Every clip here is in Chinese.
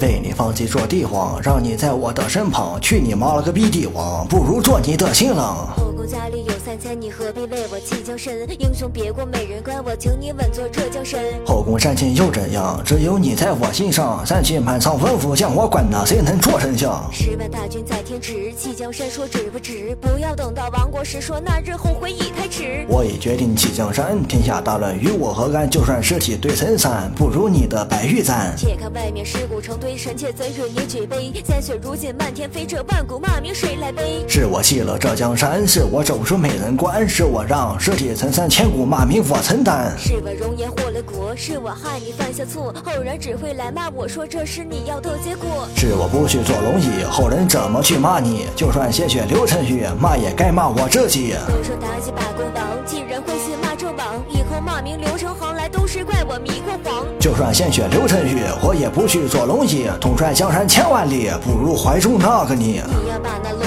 为你放弃做帝王，让你在我的身旁。去你妈了个逼帝王，不如做你的新郎。后宫佳丽有三千，你何必为我弃江山？英雄别过美人关，我请你稳坐这江山。后宫三千又怎样？只有你在我心上。三千满仓吩咐将我管哪，谁能做丞相？十万大军在天池，弃江山说值不值？不要等到亡国时，说那日后悔已太迟。我已决定弃江山，天下大乱与我何干？就算尸体堆成山，不如你的白玉簪。且看外面尸骨成堆，臣妾怎与你举杯？鲜血如今漫天飞，这万古骂名谁来背？是我弃了这江山，是我走出美人关，是我让尸体成山，千古骂名我承担。是我容颜祸了国，是我害你犯下错，后人只会来骂我说这是你要的结果。是我不去做龙椅，后人怎么去骂你？就算鲜血流成血，骂也该骂我自己。都说妲己把功王，竟然会信骂纣王，以后骂名流成行来，都是怪我迷过黄。就算鲜血流成雨，我也不去做龙椅。统帅江山千万里，不如怀中那个你。你要把那龙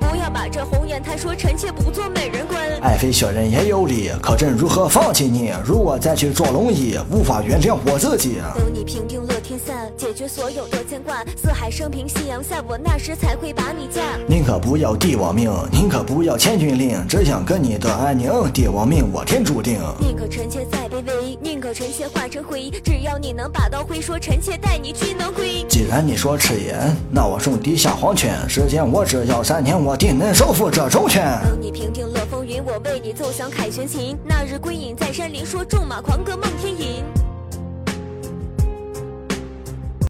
不要把这红颜谈说臣妾不做美人关。爱妃小人也有理，可朕如何放弃你？如果再去坐龙椅，无法原谅我自己。等你平定乐天下，解决所有的牵挂，四海升平夕阳下，我那时才会把你嫁。宁可不要帝王命，宁可不要千军令，只想跟你的安宁。帝王命我天注定。宁可臣妾再臣妾化成灰，只要你能把刀挥，说臣妾带你去能归。既然你说赤眼，那我送地下黄泉。时间我只要三年，我定能收复这周全。等你平定了风云，我为你奏响凯旋琴。那日归隐在山林，说纵马狂歌梦天吟。